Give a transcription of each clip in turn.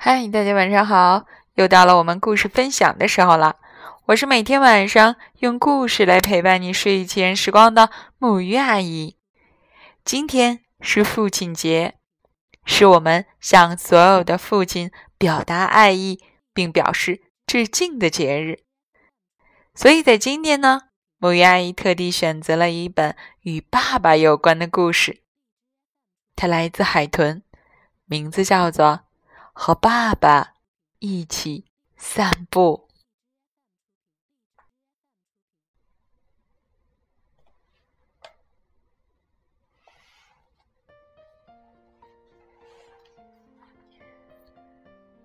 嗨，大家晚上好！又到了我们故事分享的时候了。我是每天晚上用故事来陪伴你睡前时光的母鱼阿姨。今天是父亲节，是我们向所有的父亲表达爱意并表示致敬的节日。所以在今天呢，母鱼阿姨特地选择了一本与爸爸有关的故事。它来自海豚，名字叫做。和爸爸一起散步。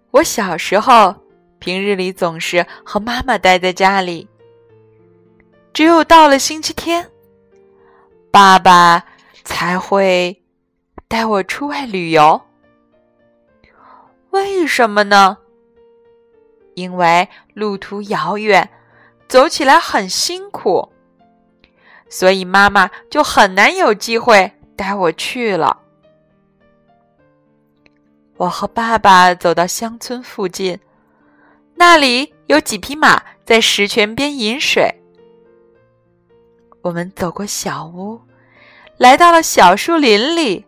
我小时候平日里总是和妈妈待在家里，只有到了星期天，爸爸才会带我出外旅游。为什么呢？因为路途遥远，走起来很辛苦，所以妈妈就很难有机会带我去了。我和爸爸走到乡村附近，那里有几匹马在石泉边饮水。我们走过小屋，来到了小树林里，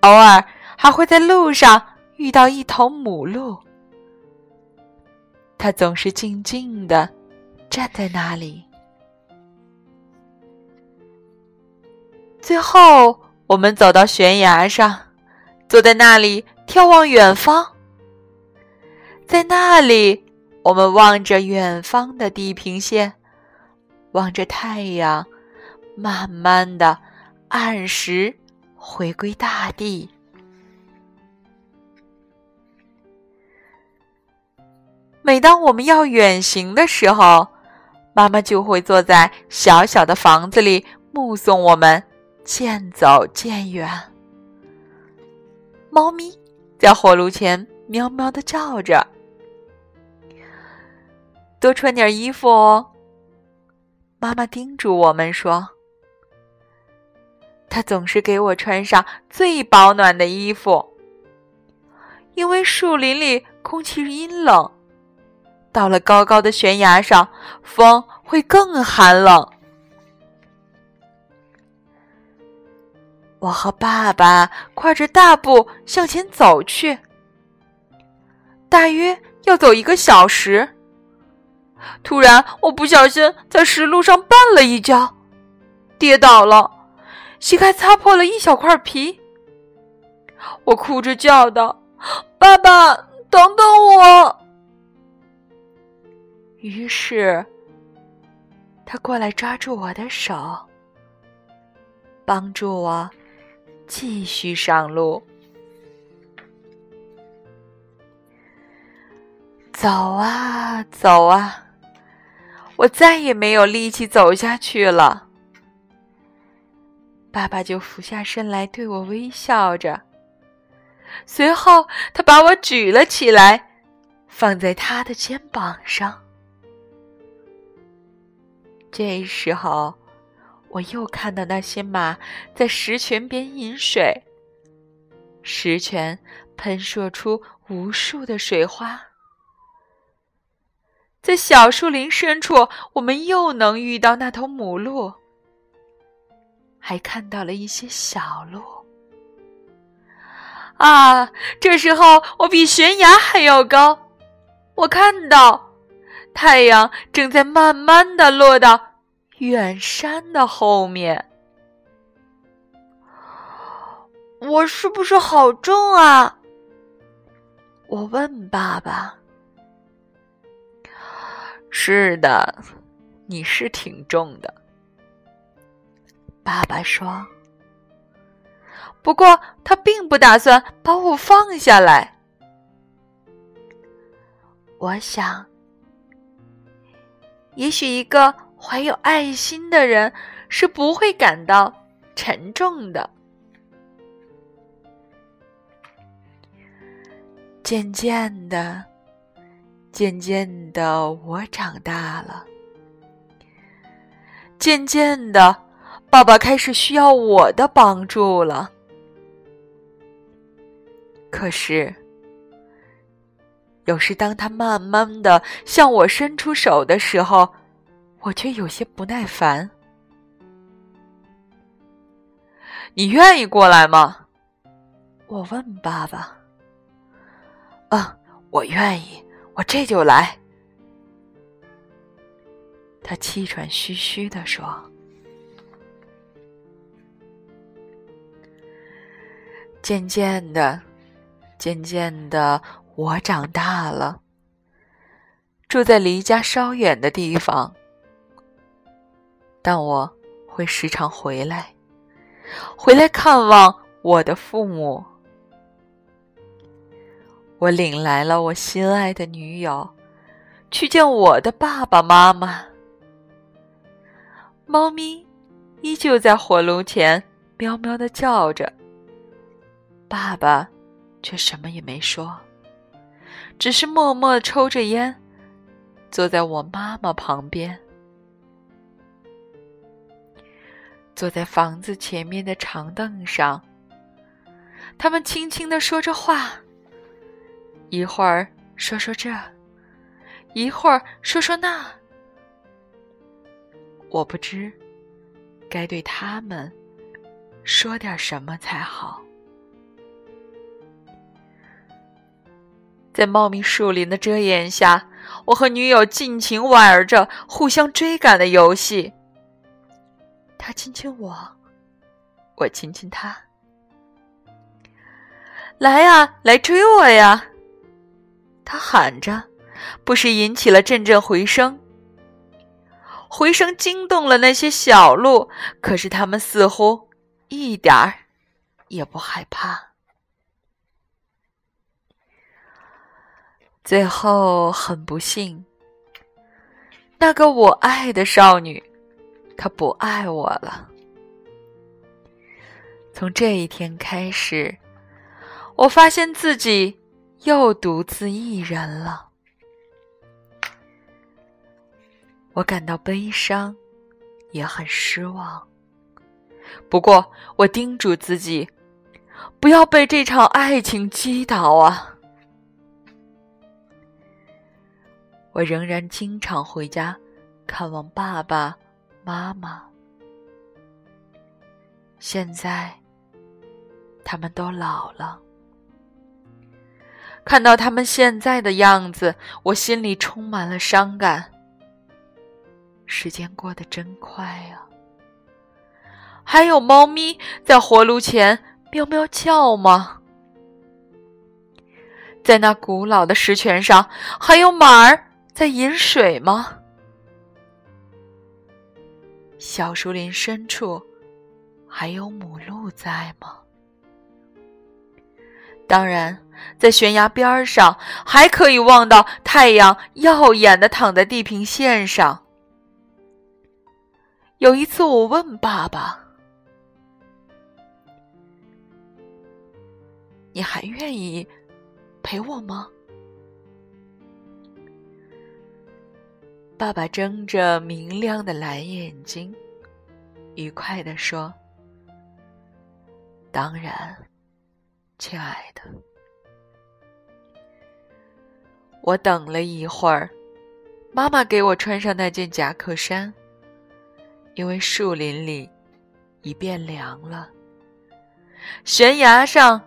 偶尔还会在路上。遇到一头母鹿，它总是静静的站在那里。最后，我们走到悬崖上，坐在那里眺望远方。在那里，我们望着远方的地平线，望着太阳慢慢的按时回归大地。每当我们要远行的时候，妈妈就会坐在小小的房子里，目送我们渐走渐远。猫咪在火炉前喵喵的叫着：“多穿点衣服哦。”妈妈叮嘱我们说：“她总是给我穿上最保暖的衣服，因为树林里空气阴冷。”到了高高的悬崖上，风会更寒冷。我和爸爸跨着大步向前走去，大约要走一个小时。突然，我不小心在石路上绊了一跤，跌倒了，膝盖擦破了一小块皮。我哭着叫道：“爸爸，等等我！”于是，他过来抓住我的手，帮助我继续上路。走啊走啊，我再也没有力气走下去了。爸爸就俯下身来对我微笑着，随后他把我举了起来，放在他的肩膀上。这时候，我又看到那些马在石泉边饮水，石泉喷射出无数的水花。在小树林深处，我们又能遇到那头母鹿，还看到了一些小鹿。啊！这时候我比悬崖还要高，我看到。太阳正在慢慢的落到远山的后面，我是不是好重啊？我问爸爸。是的，你是挺重的。爸爸说。不过他并不打算把我放下来。我想。也许一个怀有爱心的人是不会感到沉重的。渐渐的，渐渐的，我长大了。渐渐的，爸爸开始需要我的帮助了。可是，有时当他慢慢的向我伸出手的时候，我却有些不耐烦。你愿意过来吗？我问爸爸。啊，我愿意，我这就来。他气喘吁吁的说。渐渐的，渐渐的，我长大了，住在离家稍远的地方，但我会时常回来，回来看望我的父母。我领来了我心爱的女友，去见我的爸爸妈妈。猫咪依旧在火炉前喵喵的叫着。爸爸却什么也没说，只是默默抽着烟，坐在我妈妈旁边，坐在房子前面的长凳上。他们轻轻的说着话，一会儿说说这，一会儿说说那。我不知该对他们说点什么才好。在茂密树林的遮掩下，我和女友尽情玩着互相追赶的游戏。他亲亲我，我亲亲他。来呀，来追我呀！他喊着，不时引起了阵阵回声。回声惊动了那些小鹿，可是他们似乎一点儿也不害怕。最后，很不幸，那个我爱的少女，她不爱我了。从这一天开始，我发现自己又独自一人了。我感到悲伤，也很失望。不过，我叮嘱自己，不要被这场爱情击倒啊！我仍然经常回家看望爸爸妈妈。现在，他们都老了。看到他们现在的样子，我心里充满了伤感。时间过得真快啊！还有猫咪在火炉前喵喵叫吗？在那古老的石泉上，还有马儿。在饮水吗？小树林深处还有母鹿在吗？当然，在悬崖边上还可以望到太阳耀眼的躺在地平线上。有一次，我问爸爸：“你还愿意陪我吗？”爸爸睁着明亮的蓝眼睛，愉快地说：“当然，亲爱的。”我等了一会儿，妈妈给我穿上那件夹克衫，因为树林里已变凉了，悬崖上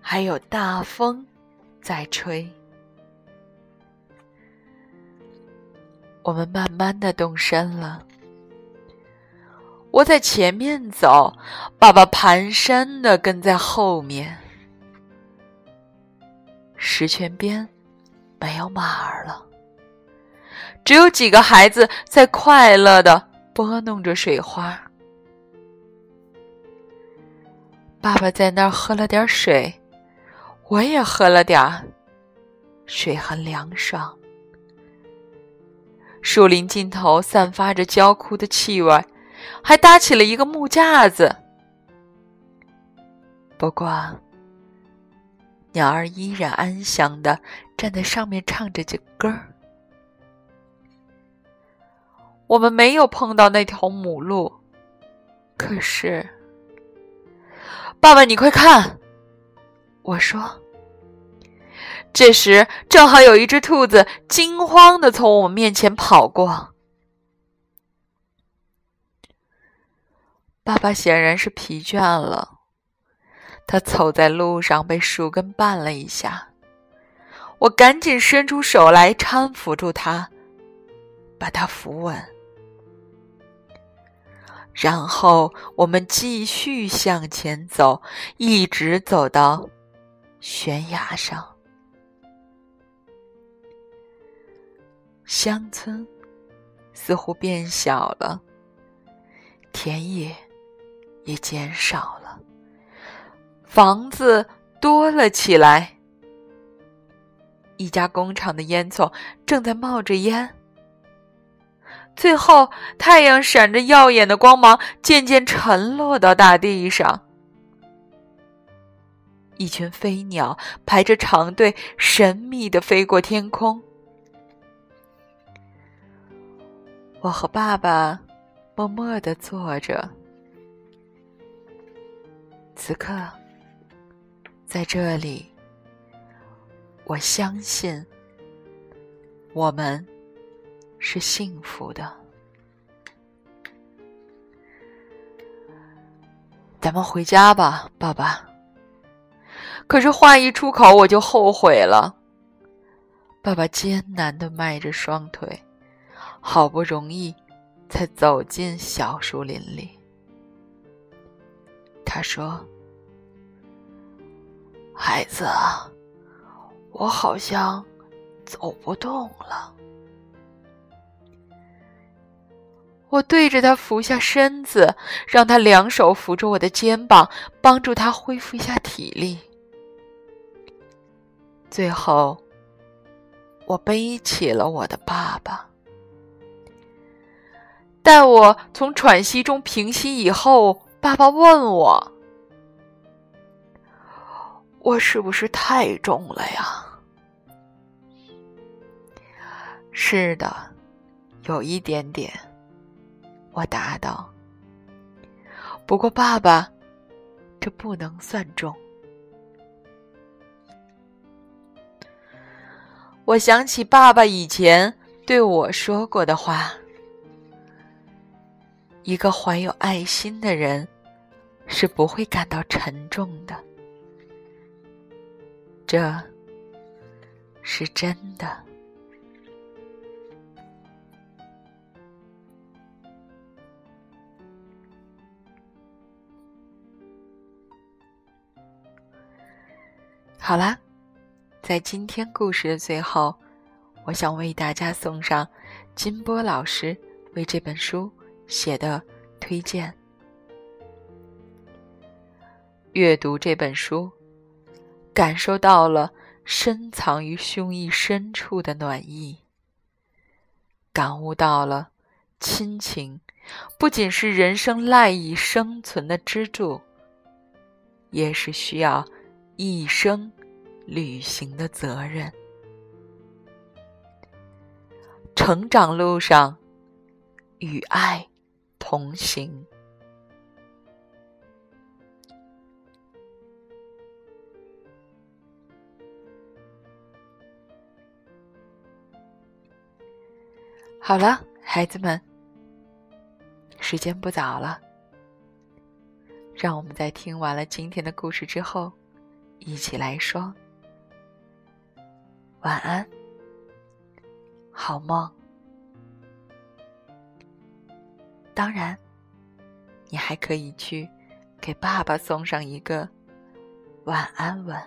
还有大风在吹。我们慢慢的动身了，我在前面走，爸爸蹒跚的跟在后面。石泉边没有马儿了，只有几个孩子在快乐的拨弄着水花。爸爸在那儿喝了点水，我也喝了点儿，水很凉爽。树林尽头散发着焦枯的气味，还搭起了一个木架子。不过，鸟儿依然安详的站在上面唱着歌儿。我们没有碰到那条母鹿，可是，爸爸，你快看！我说，这时，正好有一只兔子惊慌的从我们面前跑过。爸爸显然是疲倦了，他走在路上被树根绊了一下。我赶紧伸出手来搀扶住他，把他扶稳。然后我们继续向前走，一直走到悬崖上。乡村似乎变小了，田野也减少了，房子多了起来。一家工厂的烟囱正在冒着烟。最后，太阳闪着耀眼的光芒，渐渐沉落到大地上。一群飞鸟排着长队，神秘的飞过天空。我和爸爸默默的坐着。此刻，在这里，我相信我们。是幸福的，咱们回家吧，爸爸。可是话一出口，我就后悔了。爸爸艰难的迈着双腿，好不容易才走进小树林里。他说：“孩子，我好像走不动了。”我对着他俯下身子，让他两手扶着我的肩膀，帮助他恢复一下体力。最后，我背起了我的爸爸。待我从喘息中平息以后，爸爸问我：“我是不是太重了呀？”“是的，有一点点。”我答道：“不过，爸爸，这不能算重。”我想起爸爸以前对我说过的话：“一个怀有爱心的人是不会感到沉重的。”这是真的。好啦，在今天故事的最后，我想为大家送上金波老师为这本书写的推荐。阅读这本书，感受到了深藏于胸臆深处的暖意，感悟到了亲情不仅是人生赖以生存的支柱，也是需要一生。履行的责任，成长路上与爱同行。好了，孩子们，时间不早了，让我们在听完了今天的故事之后，一起来说。晚安，好梦。当然，你还可以去给爸爸送上一个晚安吻。